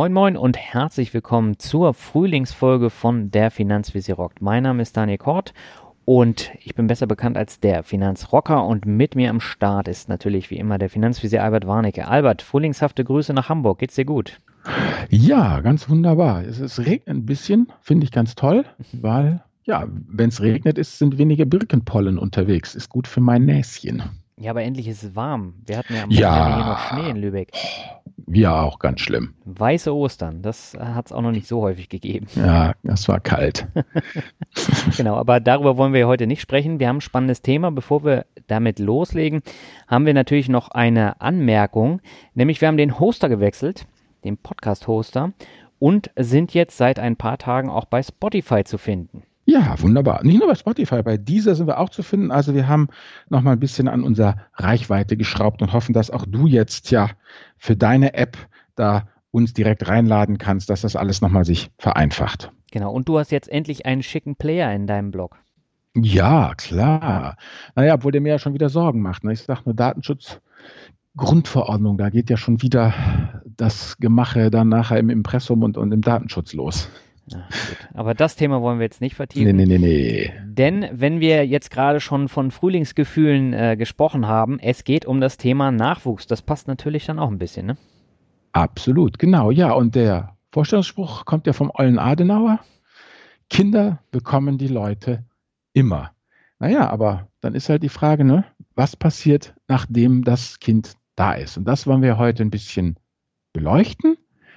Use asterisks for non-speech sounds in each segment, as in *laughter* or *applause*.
Moin Moin und herzlich willkommen zur Frühlingsfolge von der Finanzvisier rockt. Mein Name ist Daniel Kort und ich bin besser bekannt als der Finanzrocker und mit mir am Start ist natürlich wie immer der Finanzvisier Albert Warnecke. Albert, frühlingshafte Grüße nach Hamburg. Geht's dir gut? Ja, ganz wunderbar. Es, es regnet ein bisschen, finde ich ganz toll, weil ja, wenn es regnet ist, sind weniger Birkenpollen unterwegs. Ist gut für mein Näschen. Ja, aber endlich ist es warm. Wir hatten ja am Ja. Hier noch Schnee in Lübeck. Wir auch ganz schlimm. Weiße Ostern, das hat es auch noch nicht so häufig gegeben. Ja, das war kalt. *laughs* Genau, aber darüber wollen wir heute nicht sprechen. Wir haben ein spannendes Thema. Bevor wir damit loslegen, haben wir natürlich noch eine Anmerkung. Nämlich wir haben den Hoster gewechselt, den Podcast-Hoster, und sind jetzt seit ein paar Tagen auch bei Spotify zu finden. Ja, wunderbar. Nicht nur bei Spotify, bei dieser sind wir auch zu finden. Also wir haben noch mal ein bisschen an unserer Reichweite geschraubt und hoffen, dass auch du jetzt ja für deine App da uns direkt reinladen kannst, dass das alles noch mal sich vereinfacht. Genau, und du hast jetzt endlich einen schicken Player in deinem Blog. Ja, klar. Naja, obwohl der mir ja schon wieder Sorgen macht. Ne? Ich sage nur Datenschutz. Grundverordnung, da geht ja schon wieder das Gemache dann nachher im Impressum und, und im Datenschutz los. Aber das Thema wollen wir jetzt nicht vertiefen. Nee, nee, nee, nee. Denn wenn wir jetzt gerade schon von Frühlingsgefühlen äh, gesprochen haben, es geht um das Thema Nachwuchs. Das passt natürlich dann auch ein bisschen, ne? Absolut, genau. Ja, und der Vorstellungsspruch kommt ja vom Ollen Adenauer. Kinder bekommen die Leute immer. Naja, aber dann ist halt die Frage, ne, was passiert, nachdem das Kind da ist? Und das wollen wir heute ein bisschen beleuchten.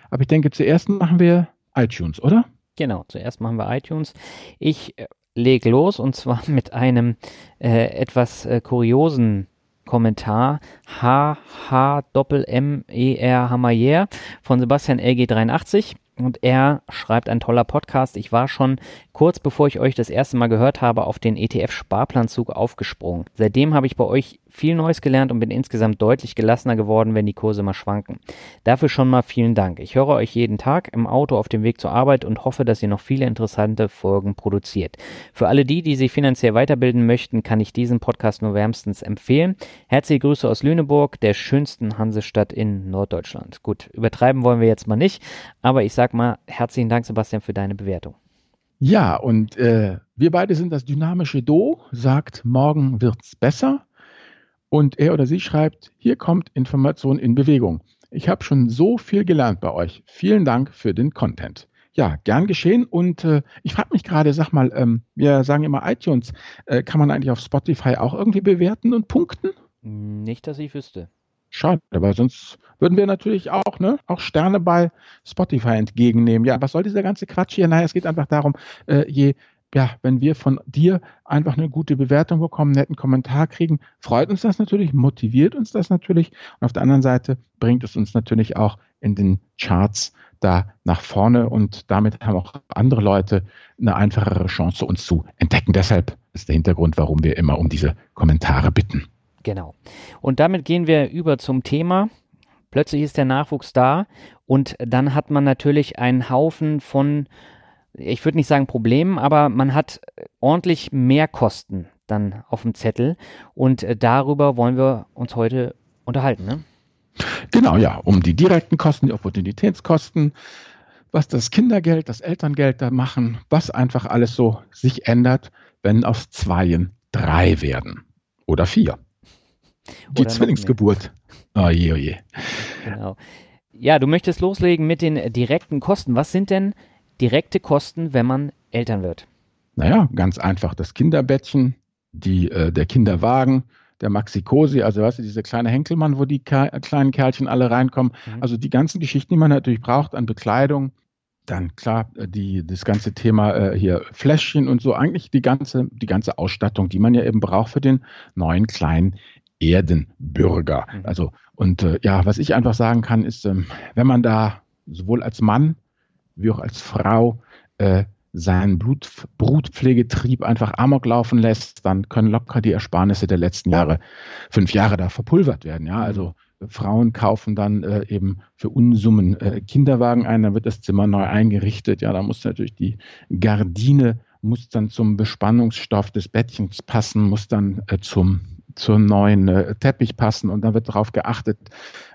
Aber ich denke, zuerst machen wir iTunes, oder? Genau, zuerst machen wir iTunes. Ich äh, leg los und zwar *laughs* mit einem äh, etwas äh, kuriosen Kommentar H H Doppel M E R Hamayer von Sebastian LG83 und er schreibt ein toller Podcast. Ich war schon kurz bevor ich euch das erste Mal gehört habe auf den ETF Sparplanzug aufgesprungen. Seitdem habe ich bei euch viel Neues gelernt und bin insgesamt deutlich gelassener geworden, wenn die Kurse mal schwanken. Dafür schon mal vielen Dank. Ich höre euch jeden Tag im Auto auf dem Weg zur Arbeit und hoffe, dass ihr noch viele interessante Folgen produziert. Für alle die, die sich finanziell weiterbilden möchten, kann ich diesen Podcast nur wärmstens empfehlen. Herzliche Grüße aus Lüneburg, der schönsten Hansestadt in Norddeutschland. Gut, übertreiben wollen wir jetzt mal nicht, aber ich sag mal herzlichen Dank, Sebastian, für deine Bewertung. Ja, und äh, wir beide sind das dynamische Do, sagt, morgen wird's besser. Und er oder sie schreibt, hier kommt Information in Bewegung. Ich habe schon so viel gelernt bei euch. Vielen Dank für den Content. Ja, gern geschehen. Und äh, ich frage mich gerade, sag mal, ähm, wir sagen immer iTunes, äh, kann man eigentlich auf Spotify auch irgendwie bewerten und punkten? Nicht, dass ich wüsste. Schade, weil sonst würden wir natürlich auch, ne, auch Sterne bei Spotify entgegennehmen. Ja, was soll dieser ganze Quatsch hier? Naja, es geht einfach darum, äh, je, ja, wenn wir von dir einfach eine gute Bewertung bekommen, einen netten Kommentar kriegen, freut uns das natürlich, motiviert uns das natürlich. Und auf der anderen Seite bringt es uns natürlich auch in den Charts da nach vorne und damit haben auch andere Leute eine einfachere Chance, uns zu entdecken. Deshalb ist der Hintergrund, warum wir immer um diese Kommentare bitten. Genau. Und damit gehen wir über zum Thema. Plötzlich ist der Nachwuchs da und dann hat man natürlich einen Haufen von, ich würde nicht sagen Problemen, aber man hat ordentlich mehr Kosten dann auf dem Zettel und äh, darüber wollen wir uns heute unterhalten. Ne? Genau, ja, um die direkten Kosten, die Opportunitätskosten, was das Kindergeld, das Elterngeld da machen, was einfach alles so sich ändert, wenn aus Zweien drei werden oder vier. Die Oder Zwillingsgeburt. Oh je, oh je. Genau. Ja, du möchtest loslegen mit den direkten Kosten. Was sind denn direkte Kosten, wenn man Eltern wird? Naja, ganz einfach. Das Kinderbettchen, die, äh, der Kinderwagen, der Maxi-Cosi, also weißt du, dieser kleine Henkelmann, wo die Ke kleinen Kerlchen alle reinkommen. Mhm. Also die ganzen Geschichten, die man natürlich braucht an Bekleidung. Dann klar, äh, die, das ganze Thema äh, hier Fläschchen und so, eigentlich die ganze, die ganze Ausstattung, die man ja eben braucht für den neuen kleinen Erdenbürger. Mhm. Also, und äh, ja, was ich einfach sagen kann, ist, ähm, wenn man da sowohl als Mann wie auch als Frau äh, seinen Blut, Brutpflegetrieb einfach amok laufen lässt, dann können locker die Ersparnisse der letzten Jahre, fünf Jahre da verpulvert werden. Ja, also äh, Frauen kaufen dann äh, eben für Unsummen äh, Kinderwagen ein, dann wird das Zimmer neu eingerichtet. Ja, da muss natürlich die Gardine muss dann zum Bespannungsstoff des Bettchens passen, muss dann äh, zum zum neuen äh, Teppich passen und dann wird darauf geachtet.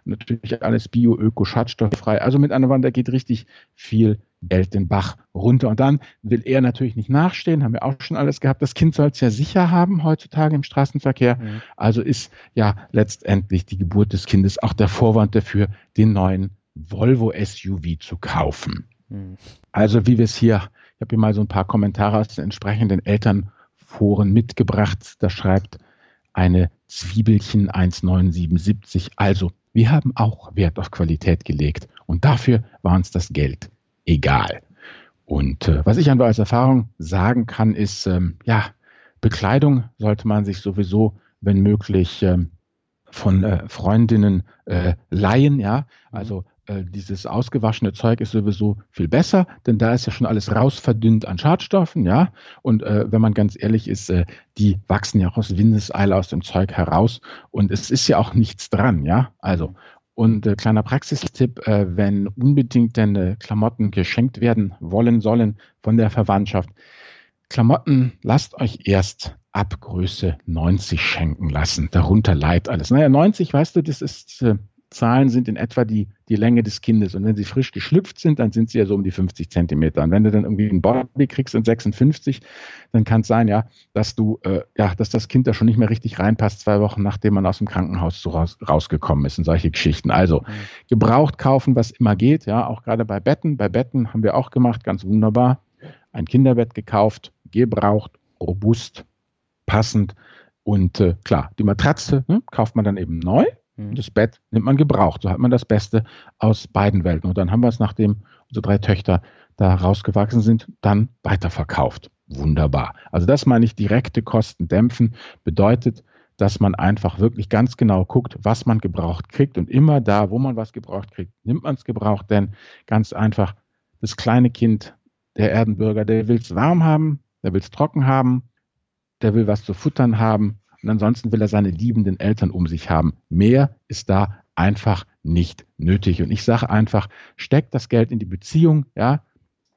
Natürlich alles bio, öko, schadstofffrei. Also mit anderen Worten, da geht richtig viel Geld den Bach runter. Und dann will er natürlich nicht nachstehen, haben wir auch schon alles gehabt. Das Kind soll es ja sicher haben heutzutage im Straßenverkehr. Mhm. Also ist ja letztendlich die Geburt des Kindes auch der Vorwand dafür, den neuen Volvo SUV zu kaufen. Mhm. Also wie wir es hier, ich habe hier mal so ein paar Kommentare aus den entsprechenden Elternforen mitgebracht. Da schreibt eine Zwiebelchen 19770. Also wir haben auch Wert auf Qualität gelegt und dafür war uns das Geld egal. Und äh, was ich einfach als Erfahrung sagen kann, ist, ähm, ja, Bekleidung sollte man sich sowieso, wenn möglich, ähm, von äh, Freundinnen äh, leihen, ja. Also äh, dieses ausgewaschene Zeug ist sowieso viel besser, denn da ist ja schon alles rausverdünnt an Schadstoffen, ja. Und äh, wenn man ganz ehrlich ist, äh, die wachsen ja auch aus Windeseile aus dem Zeug heraus und es ist ja auch nichts dran, ja. Also und äh, kleiner Praxistipp, äh, wenn unbedingt denn äh, Klamotten geschenkt werden wollen sollen von der Verwandtschaft, Klamotten lasst euch erst ab Größe 90 schenken lassen. Darunter leidet alles. Naja, 90, weißt du, das ist äh, Zahlen sind in etwa die, die Länge des Kindes. Und wenn sie frisch geschlüpft sind, dann sind sie ja so um die 50 Zentimeter. Und wenn du dann irgendwie einen Body kriegst in 56, dann kann es sein, ja, dass du, äh, ja, dass das Kind da schon nicht mehr richtig reinpasst, zwei Wochen nachdem man aus dem Krankenhaus raus, rausgekommen ist und solche Geschichten. Also, gebraucht kaufen, was immer geht, ja, auch gerade bei Betten. Bei Betten haben wir auch gemacht, ganz wunderbar. Ein Kinderbett gekauft, gebraucht, robust, passend. Und äh, klar, die Matratze ne, kauft man dann eben neu Mhm. Das Bett nimmt man gebraucht. So hat man das Beste aus beiden Welten. Und dann haben wir es, nachdem unsere drei Töchter da rausgewachsen sind, dann weiterverkauft. Wunderbar. Also das meine ich, direkte Kosten dämpfen bedeutet, dass man einfach wirklich ganz genau guckt, was man gebraucht kriegt. Und immer da, wo man was gebraucht kriegt, nimmt man es gebraucht. Denn ganz einfach, das kleine Kind, der Erdenbürger, der will es warm haben, der will es trocken haben, der will was zu futtern haben und ansonsten will er seine liebenden Eltern um sich haben. Mehr ist da einfach nicht nötig. Und ich sage einfach, steckt das Geld in die Beziehung, ja,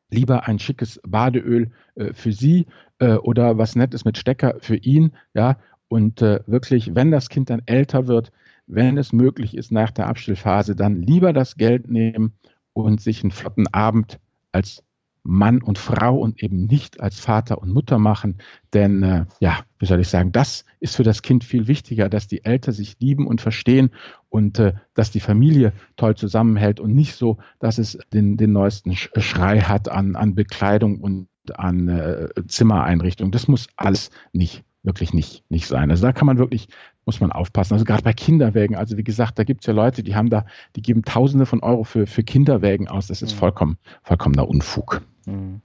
lieber ein schickes Badeöl äh, für Sie äh, oder was Nettes mit Stecker für ihn, ja, und äh, wirklich, wenn das Kind dann älter wird, wenn es möglich ist nach der Abstillphase, dann lieber das Geld nehmen und sich einen flotten Abend als Mann und Frau und eben nicht als Vater und Mutter machen. Denn äh, ja, wie soll ich sagen, das ist für das Kind viel wichtiger, dass die Eltern sich lieben und verstehen und äh, dass die Familie toll zusammenhält und nicht so, dass es den, den neuesten Schrei hat an, an Bekleidung und an äh, Zimmereinrichtung. Das muss alles nicht wirklich nicht, nicht sein. Also da kann man wirklich, muss man aufpassen. Also gerade bei Kinderwägen, also wie gesagt, da gibt es ja Leute, die haben da, die geben Tausende von Euro für, für Kinderwägen aus. Das ist mhm. vollkommen, vollkommener Unfug. Mhm.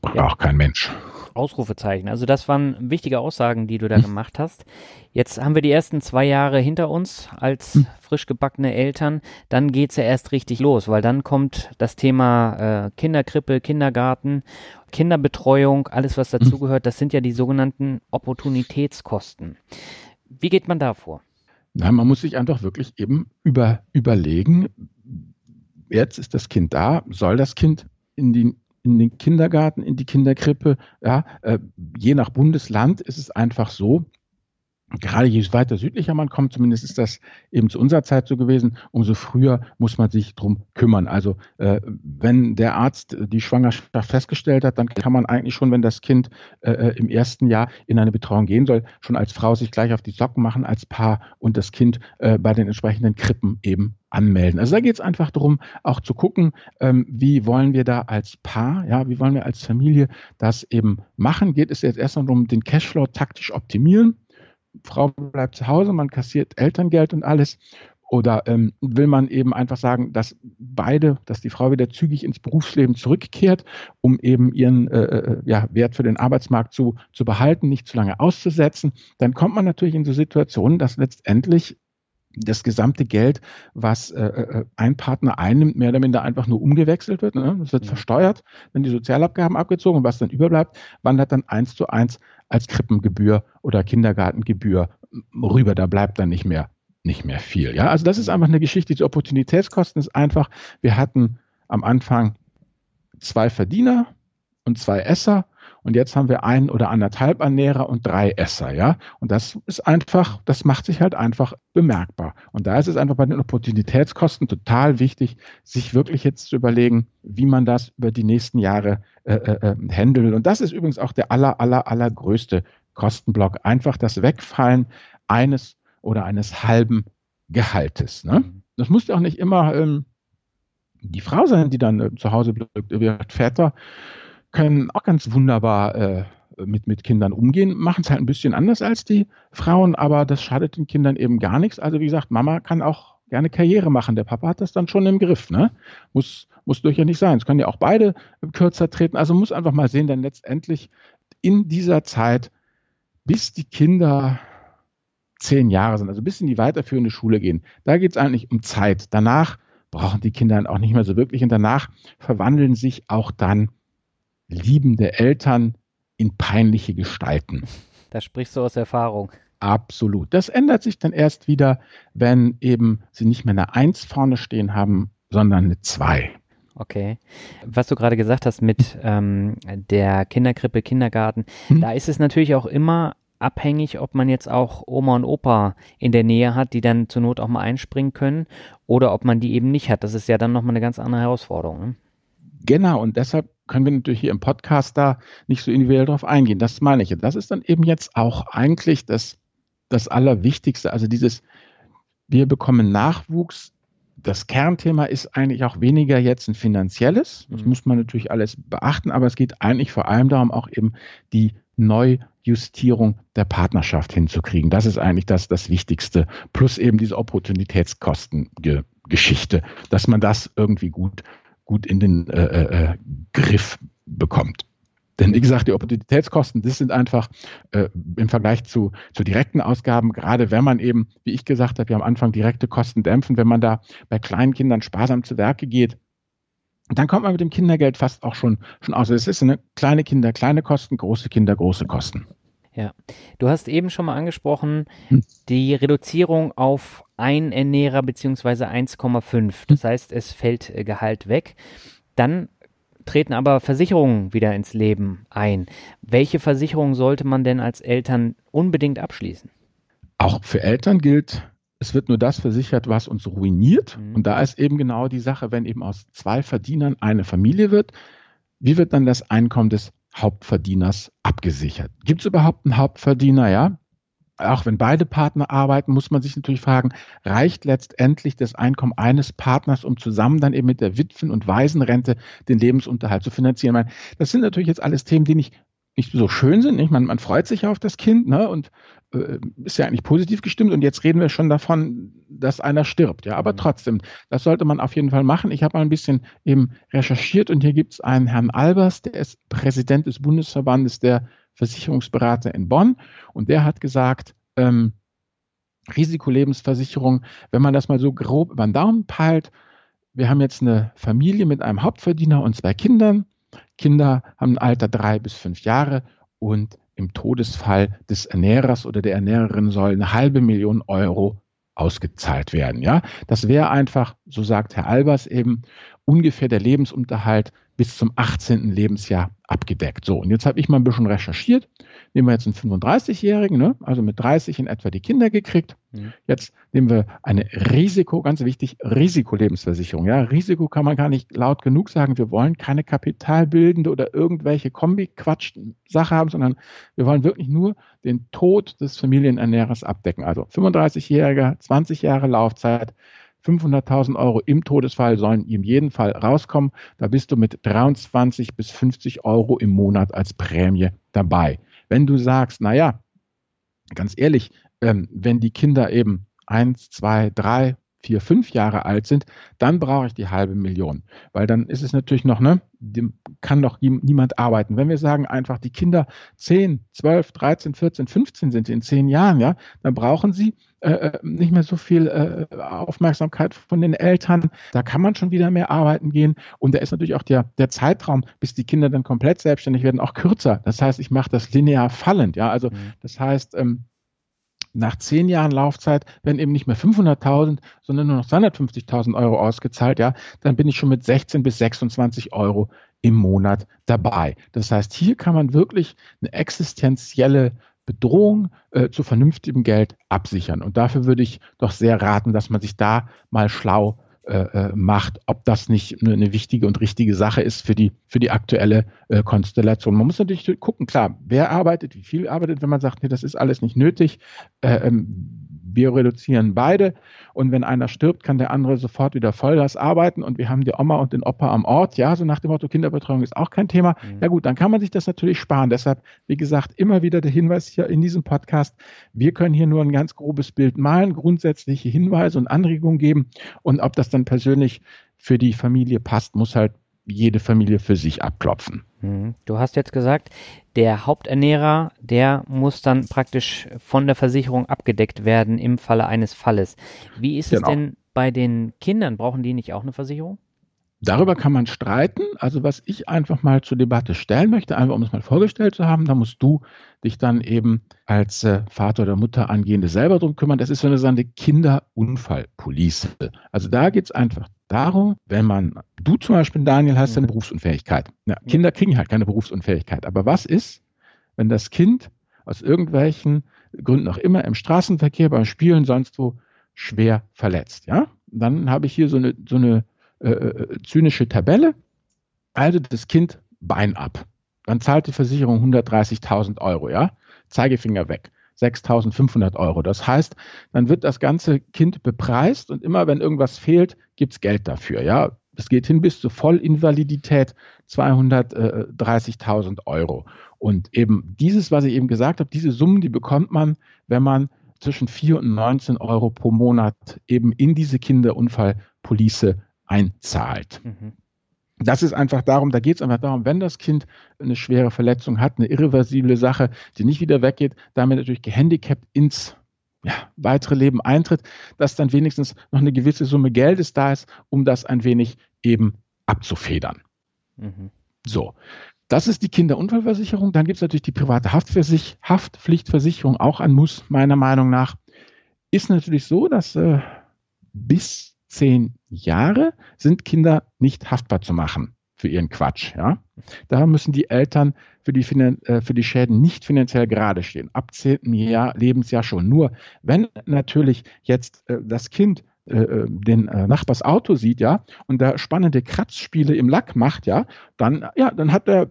Braucht ja. kein Mensch. Ausrufezeichen. Also das waren wichtige Aussagen, die du da hm. gemacht hast. Jetzt haben wir die ersten zwei Jahre hinter uns als hm. frisch gebackene Eltern. Dann geht's ja erst richtig los, weil dann kommt das Thema äh, Kinderkrippe, Kindergarten, Kinderbetreuung, alles was hm. dazugehört. Das sind ja die sogenannten Opportunitätskosten. Wie geht man da vor? Na, man muss sich einfach wirklich eben über, überlegen, jetzt ist das Kind da, soll das Kind in die in den Kindergarten, in die Kinderkrippe. Ja, äh, je nach Bundesland ist es einfach so, gerade je weiter südlicher man kommt, zumindest ist das eben zu unserer Zeit so gewesen, umso früher muss man sich drum kümmern. Also äh, wenn der Arzt die Schwangerschaft festgestellt hat, dann kann man eigentlich schon, wenn das Kind äh, äh, im ersten Jahr in eine Betreuung gehen soll, schon als Frau sich gleich auf die Socken machen als Paar und das Kind äh, bei den entsprechenden Krippen eben anmelden. Also da geht es einfach darum, auch zu gucken, ähm, wie wollen wir da als Paar, ja, wie wollen wir als Familie das eben machen. Geht es jetzt erstmal darum, den Cashflow taktisch optimieren Frau bleibt zu Hause, man kassiert Elterngeld und alles. Oder ähm, will man eben einfach sagen, dass beide, dass die Frau wieder zügig ins Berufsleben zurückkehrt, um eben ihren äh, äh, ja, Wert für den Arbeitsmarkt zu, zu behalten, nicht zu lange auszusetzen, dann kommt man natürlich in so Situationen, dass letztendlich das gesamte Geld, was äh, äh ein Partner einnimmt, mehr oder minder einfach nur umgewechselt wird. Ne? Das wird ja. versteuert, wenn die Sozialabgaben abgezogen und was dann überbleibt, wandert dann eins zu eins als Krippengebühr oder Kindergartengebühr rüber. Da bleibt dann nicht mehr, nicht mehr viel. Ja, also das ist einfach eine Geschichte. Die Opportunitätskosten ist einfach, wir hatten am Anfang zwei Verdiener und zwei Esser und jetzt haben wir ein oder anderthalb Ernährer und drei Esser, ja. Und das ist einfach, das macht sich halt einfach bemerkbar. Und da ist es einfach bei den Opportunitätskosten total wichtig, sich wirklich jetzt zu überlegen, wie man das über die nächsten Jahre äh, äh, äh handelt. Und das ist übrigens auch der aller, aller, allergrößte Kostenblock. Einfach das Wegfallen eines oder eines halben Gehaltes. Ne? Das muss ja auch nicht immer ähm, die Frau sein, die dann äh, zu Hause bleibt. Väter können auch ganz wunderbar äh, mit, mit Kindern umgehen, machen es halt ein bisschen anders als die Frauen, aber das schadet den Kindern eben gar nichts. Also wie gesagt, Mama kann auch gerne Karriere machen. Der Papa hat das dann schon im Griff. Ne? Muss, muss durchaus nicht sein. Es können ja auch beide kürzer treten. Also muss einfach mal sehen, denn letztendlich in dieser Zeit, bis die Kinder zehn Jahre sind, also bis in die weiterführende Schule gehen, da geht es eigentlich um Zeit. Danach brauchen die Kinder auch nicht mehr so wirklich und danach verwandeln sich auch dann liebende Eltern in peinliche Gestalten. Da sprichst du aus Erfahrung. Absolut. Das ändert sich dann erst wieder, wenn eben sie nicht mehr eine Eins vorne stehen haben, sondern eine Zwei. Okay. Was du gerade gesagt hast mit ähm, der Kinderkrippe, Kindergarten, hm. da ist es natürlich auch immer abhängig, ob man jetzt auch Oma und Opa in der Nähe hat, die dann zur Not auch mal einspringen können, oder ob man die eben nicht hat. Das ist ja dann nochmal eine ganz andere Herausforderung. Ne? Genau, und deshalb können wir natürlich hier im Podcast da nicht so individuell drauf eingehen. Das meine ich. Das ist dann eben jetzt auch eigentlich das, das Allerwichtigste. Also dieses, wir bekommen Nachwuchs. Das Kernthema ist eigentlich auch weniger jetzt ein finanzielles. Das mhm. muss man natürlich alles beachten, aber es geht eigentlich vor allem darum, auch eben die Neujustierung der Partnerschaft hinzukriegen. Das ist eigentlich das, das Wichtigste. Plus eben diese Opportunitätskostengeschichte, dass man das irgendwie gut gut in den äh, äh, äh, Griff bekommt. Denn wie gesagt, die Opportunitätskosten, das sind einfach äh, im Vergleich zu, zu direkten Ausgaben, gerade wenn man eben, wie ich gesagt habe, wir am Anfang direkte Kosten dämpfen, wenn man da bei kleinen Kindern sparsam zu Werke geht, dann kommt man mit dem Kindergeld fast auch schon, schon aus. Es ist eine kleine Kinder, kleine Kosten, große Kinder, große Kosten. Ja, du hast eben schon mal angesprochen, hm. die Reduzierung auf ein Ernährer beziehungsweise 1,5. Das heißt, es fällt äh, Gehalt weg. Dann treten aber Versicherungen wieder ins Leben ein. Welche Versicherung sollte man denn als Eltern unbedingt abschließen? Auch für Eltern gilt, es wird nur das versichert, was uns ruiniert. Mhm. Und da ist eben genau die Sache, wenn eben aus zwei Verdienern eine Familie wird, wie wird dann das Einkommen des Hauptverdieners abgesichert. Gibt es überhaupt einen Hauptverdiener? Ja. Auch wenn beide Partner arbeiten, muss man sich natürlich fragen, reicht letztendlich das Einkommen eines Partners, um zusammen dann eben mit der Witwen- und Waisenrente den Lebensunterhalt zu finanzieren? Das sind natürlich jetzt alles Themen, die nicht nicht so schön sind. Nicht? Man, man freut sich auf das Kind ne? und ist ja eigentlich positiv gestimmt. Und jetzt reden wir schon davon, dass einer stirbt. Ja, aber mhm. trotzdem, das sollte man auf jeden Fall machen. Ich habe mal ein bisschen eben recherchiert und hier gibt es einen Herrn Albers, der ist Präsident des Bundesverbandes der Versicherungsberater in Bonn und der hat gesagt, ähm, Risikolebensversicherung, wenn man das mal so grob über den Daumen peilt, wir haben jetzt eine Familie mit einem Hauptverdiener und zwei Kindern Kinder haben ein Alter drei bis fünf Jahre und im Todesfall des Ernährers oder der Ernährerin soll eine halbe Million Euro ausgezahlt werden. Ja, das wäre einfach, so sagt Herr Albers eben, ungefähr der Lebensunterhalt bis zum 18. Lebensjahr abgedeckt. So, und jetzt habe ich mal ein bisschen recherchiert. Nehmen wir jetzt einen 35-Jährigen, ne? also mit 30 in etwa die Kinder gekriegt. Mhm. Jetzt nehmen wir eine Risiko, ganz wichtig, Risikolebensversicherung. Ja, Risiko kann man gar nicht laut genug sagen. Wir wollen keine kapitalbildende oder irgendwelche Kombi-Quatsch-Sache haben, sondern wir wollen wirklich nur den Tod des Familienernährers abdecken. Also 35-Jähriger, 20 Jahre Laufzeit, 500.000 Euro im Todesfall sollen in jedem Fall rauskommen. Da bist du mit 23 bis 50 Euro im Monat als Prämie dabei. Wenn du sagst, naja, ganz ehrlich, ähm, wenn die Kinder eben eins, zwei, drei, vier, fünf Jahre alt sind, dann brauche ich die halbe Million. Weil dann ist es natürlich noch, ne, kann doch niemand arbeiten. Wenn wir sagen einfach, die Kinder 10, 12, 13, 14, 15 sind in zehn Jahren, ja, dann brauchen sie äh, äh, nicht mehr so viel äh, Aufmerksamkeit von den Eltern. Da kann man schon wieder mehr arbeiten gehen. Und da ist natürlich auch der, der Zeitraum, bis die Kinder dann komplett selbstständig werden, auch kürzer. Das heißt, ich mache das linear fallend. Ja, also mhm. das heißt, ähm, nach zehn Jahren Laufzeit werden eben nicht mehr 500.000, sondern nur noch 250.000 Euro ausgezahlt, ja, dann bin ich schon mit 16 bis 26 Euro im Monat dabei. Das heißt, hier kann man wirklich eine existenzielle Bedrohung äh, zu vernünftigem Geld absichern. Und dafür würde ich doch sehr raten, dass man sich da mal schlau äh, äh macht, ob das nicht eine, eine, wichtige und richtige Sache ist für die, für die aktuelle äh, Konstellation. Man muss natürlich gucken, klar, wer arbeitet, wie viel arbeitet, wenn man sagt, nee, das ist alles nicht nötig. Äh, ähm, wir reduzieren beide und wenn einer stirbt, kann der andere sofort wieder Vollgas arbeiten und wir haben die Oma und den Opa am Ort, ja, so nach dem Motto Kinderbetreuung ist auch kein Thema. Mhm. Ja gut, dann kann man sich das natürlich sparen. Deshalb, wie gesagt, immer wieder der Hinweis hier in diesem Podcast, wir können hier nur ein ganz grobes Bild malen, grundsätzliche Hinweise und Anregungen geben und ob das dann persönlich für die Familie passt, muss halt jede Familie für sich abklopfen. Mhm. Du hast jetzt gesagt, der Haupternährer, der muss dann praktisch von der Versicherung abgedeckt werden im Falle eines Falles. Wie ist genau. es denn bei den Kindern? Brauchen die nicht auch eine Versicherung? Darüber kann man streiten. Also was ich einfach mal zur Debatte stellen möchte, einfach um es mal vorgestellt zu haben, da musst du dich dann eben als äh, Vater oder Mutter angehende selber drum kümmern. Das ist so eine, so eine Kinderunfallpolice. Also da geht es einfach darum, wenn man, du zum Beispiel, Daniel, hast eine mhm. Berufsunfähigkeit. Ja, Kinder kriegen halt keine Berufsunfähigkeit. Aber was ist, wenn das Kind aus irgendwelchen Gründen auch immer im Straßenverkehr, beim Spielen, sonst wo schwer verletzt? Ja, dann habe ich hier so eine, so eine äh, äh, zynische Tabelle. Also das Kind Bein ab. Dann zahlt die Versicherung 130.000 Euro, ja? Zeigefinger weg. 6.500 Euro. Das heißt, dann wird das ganze Kind bepreist und immer wenn irgendwas fehlt, gibt es Geld dafür. Ja, es geht hin bis zur Vollinvalidität 230.000 Euro. Und eben dieses, was ich eben gesagt habe, diese Summen, die bekommt man, wenn man zwischen 4 und 19 Euro pro Monat eben in diese Kinderunfallpolice einzahlt. Mhm. Das ist einfach darum, da geht es einfach darum, wenn das Kind eine schwere Verletzung hat, eine irreversible Sache, die nicht wieder weggeht, damit natürlich gehandicapt ins ja, weitere Leben eintritt, dass dann wenigstens noch eine gewisse Summe Geldes da ist, um das ein wenig eben abzufedern. Mhm. So, das ist die Kinderunfallversicherung. Dann gibt es natürlich die private Haftversich Haftpflichtversicherung, auch ein Muss, meiner Meinung nach. Ist natürlich so, dass äh, bis zehn Jahre sind Kinder nicht haftbar zu machen für ihren Quatsch. Ja? Da müssen die Eltern für die, äh, für die Schäden nicht finanziell gerade stehen. Ab zehnten Jahr, Lebensjahr schon. Nur wenn natürlich jetzt äh, das Kind äh, äh den äh, Nachbars Auto sieht, ja, und da spannende Kratzspiele im Lack macht, ja, dann, ja, dann hat er,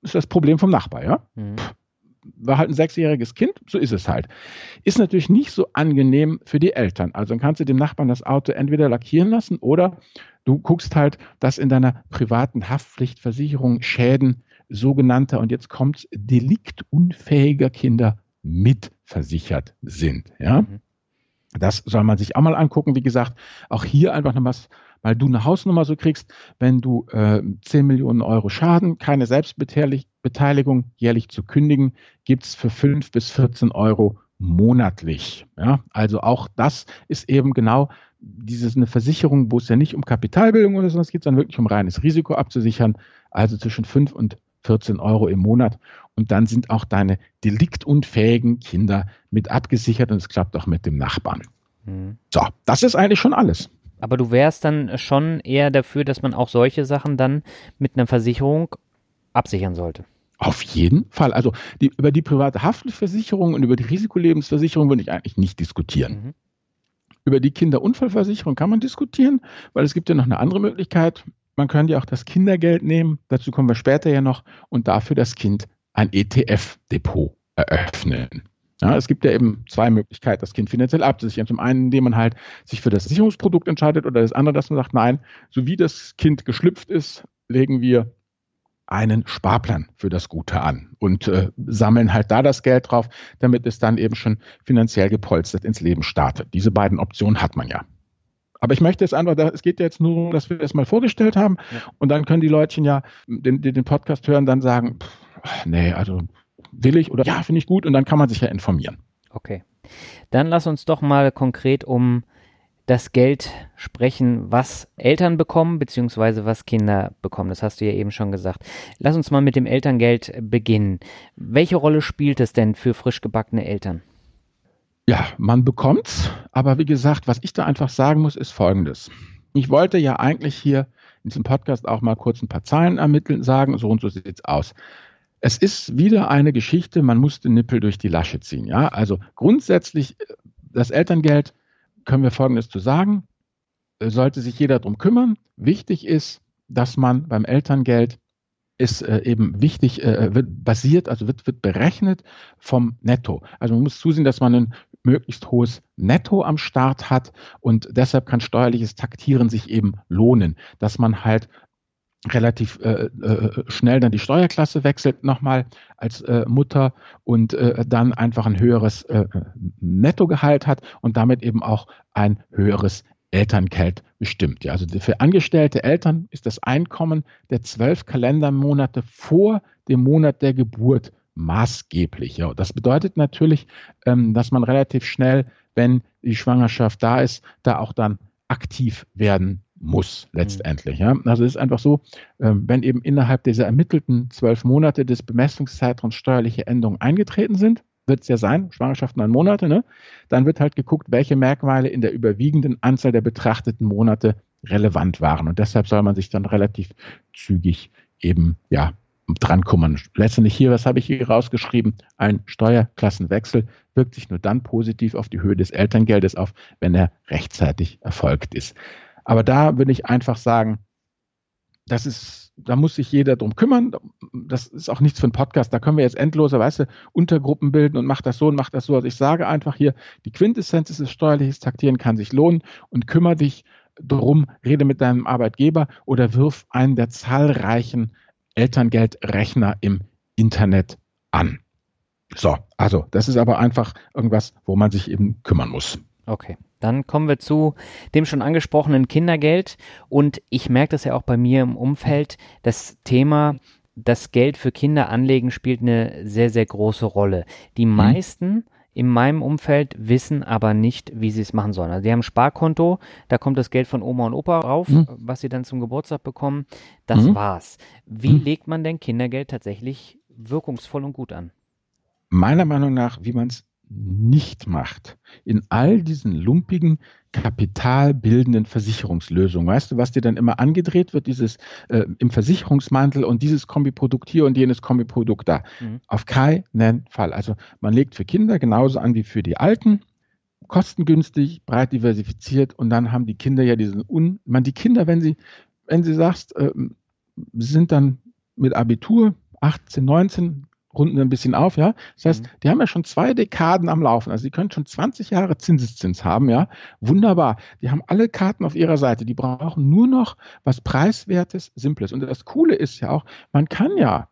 ist das Problem vom Nachbar, ja. Mhm war halt ein sechsjähriges Kind, so ist es halt. Ist natürlich nicht so angenehm für die Eltern. Also dann kannst du dem Nachbarn das Auto entweder lackieren lassen oder du guckst halt, dass in deiner privaten Haftpflichtversicherung Schäden sogenannter, und jetzt kommt deliktunfähiger Kinder mitversichert sind. Ja? Mhm. Das soll man sich auch mal angucken. Wie gesagt, auch hier einfach noch was weil du eine Hausnummer so kriegst, wenn du äh, 10 Millionen Euro Schaden, keine Selbstbeteiligung jährlich zu kündigen, gibt es für 5 bis 14 Euro monatlich. Ja, also auch das ist eben genau dieses eine Versicherung, wo es ja nicht um Kapitalbildung oder sowas geht, sondern wirklich um reines Risiko abzusichern, also zwischen 5 und 14 Euro im Monat. Und dann sind auch deine deliktunfähigen Kinder mit abgesichert und es klappt auch mit dem Nachbarn. Mhm. So, das ist eigentlich schon alles. Aber du wärst dann schon eher dafür, dass man auch solche Sachen dann mit einer Versicherung absichern sollte. Auf jeden Fall. Also die, über die private Haftversicherung und über die Risikolebensversicherung würde ich eigentlich nicht diskutieren. Mhm. Über die Kinderunfallversicherung kann man diskutieren, weil es gibt ja noch eine andere Möglichkeit. Man könnte ja auch das Kindergeld nehmen, dazu kommen wir später ja noch, und dafür das Kind ein ETF-Depot eröffnen. Ja, es gibt ja eben zwei Möglichkeiten, das Kind finanziell abzusichern. Zum einen, indem man halt sich für das Sicherungsprodukt entscheidet oder das andere, dass man sagt, nein, so wie das Kind geschlüpft ist, legen wir einen Sparplan für das Gute an und äh, sammeln halt da das Geld drauf, damit es dann eben schon finanziell gepolstert ins Leben startet. Diese beiden Optionen hat man ja. Aber ich möchte jetzt einfach, es geht ja jetzt nur darum, dass wir das mal vorgestellt haben ja. und dann können die Leutchen ja den, den Podcast hören, dann sagen, pff, nee, also will ich oder ja, finde ich gut und dann kann man sich ja informieren. Okay. Dann lass uns doch mal konkret um das Geld sprechen, was Eltern bekommen, beziehungsweise was Kinder bekommen. Das hast du ja eben schon gesagt. Lass uns mal mit dem Elterngeld beginnen. Welche Rolle spielt es denn für frisch gebackene Eltern? Ja, man bekommt's, aber wie gesagt, was ich da einfach sagen muss, ist folgendes. Ich wollte ja eigentlich hier in diesem Podcast auch mal kurz ein paar Zahlen ermitteln, sagen, so und so sieht es aus. Es ist wieder eine Geschichte, man muss den Nippel durch die Lasche ziehen. Ja, also grundsätzlich äh, das Elterngeld können wir Folgendes zu sagen, äh, sollte sich jeder darum kümmern. Wichtig ist, dass man beim Elterngeld ist äh, eben wichtig, äh, wird basiert, also wird, wird berechnet vom Netto. Also man muss zusehen, dass man ein möglichst hohes Netto am Start hat und deshalb kann steuerliches Taktieren sich eben lohnen, dass man halt relativ äh, äh, schnell dann die Steuerklasse wechselt nochmal als äh, Mutter und äh, dann einfach ein höheres äh, Nettogehalt hat und damit eben auch ein höheres Elterngeld bestimmt. Ja, also für angestellte Eltern ist das Einkommen der zwölf Kalendermonate vor dem Monat der Geburt maßgeblich. Ja. Das bedeutet natürlich, ähm, dass man relativ schnell, wenn die Schwangerschaft da ist, da auch dann aktiv werden muss letztendlich. Ja. Also es ist einfach so, ähm, wenn eben innerhalb dieser ermittelten zwölf Monate des Bemessungszeitraums steuerliche Änderungen eingetreten sind, wird es ja sein, Schwangerschaft neun Monate, ne? dann wird halt geguckt, welche Merkmale in der überwiegenden Anzahl der betrachteten Monate relevant waren. Und deshalb soll man sich dann relativ zügig eben ja dran kümmern. Letztendlich hier, was habe ich hier rausgeschrieben? Ein Steuerklassenwechsel wirkt sich nur dann positiv auf die Höhe des Elterngeldes auf, wenn er rechtzeitig erfolgt ist. Aber da würde ich einfach sagen, das ist, da muss sich jeder drum kümmern. Das ist auch nichts für einen Podcast. Da können wir jetzt endlose, weißt du, Untergruppen bilden und macht das so und macht das so. Also ich sage einfach hier, die Quintessenz ist, steuerliches Taktieren kann sich lohnen und kümmere dich drum, rede mit deinem Arbeitgeber oder wirf einen der zahlreichen Elterngeldrechner im Internet an. So, also das ist aber einfach irgendwas, wo man sich eben kümmern muss. Okay. Dann kommen wir zu dem schon angesprochenen Kindergeld. Und ich merke das ja auch bei mir im Umfeld. Das Thema, das Geld für Kinder anlegen, spielt eine sehr, sehr große Rolle. Die mhm. meisten in meinem Umfeld wissen aber nicht, wie sie es machen sollen. Also die haben ein Sparkonto, da kommt das Geld von Oma und Opa rauf, mhm. was sie dann zum Geburtstag bekommen. Das mhm. war's. Wie mhm. legt man denn Kindergeld tatsächlich wirkungsvoll und gut an? Meiner Meinung nach, wie man es nicht macht, in all diesen lumpigen, kapitalbildenden Versicherungslösungen. Weißt du, was dir dann immer angedreht wird, dieses äh, im Versicherungsmantel und dieses Kombiprodukt hier und jenes Kombiprodukt da. Mhm. Auf keinen Fall. Also man legt für Kinder genauso an wie für die Alten, kostengünstig, breit diversifiziert und dann haben die Kinder ja diesen Un, man die Kinder, wenn sie, wenn sie sagst, äh, sind dann mit Abitur 18, 19, runden wir ein bisschen auf, ja. Das heißt, mhm. die haben ja schon zwei Dekaden am Laufen. Also die können schon 20 Jahre Zinseszins haben, ja. Wunderbar. Die haben alle Karten auf ihrer Seite. Die brauchen nur noch was Preiswertes, Simples. Und das Coole ist ja auch, man kann ja,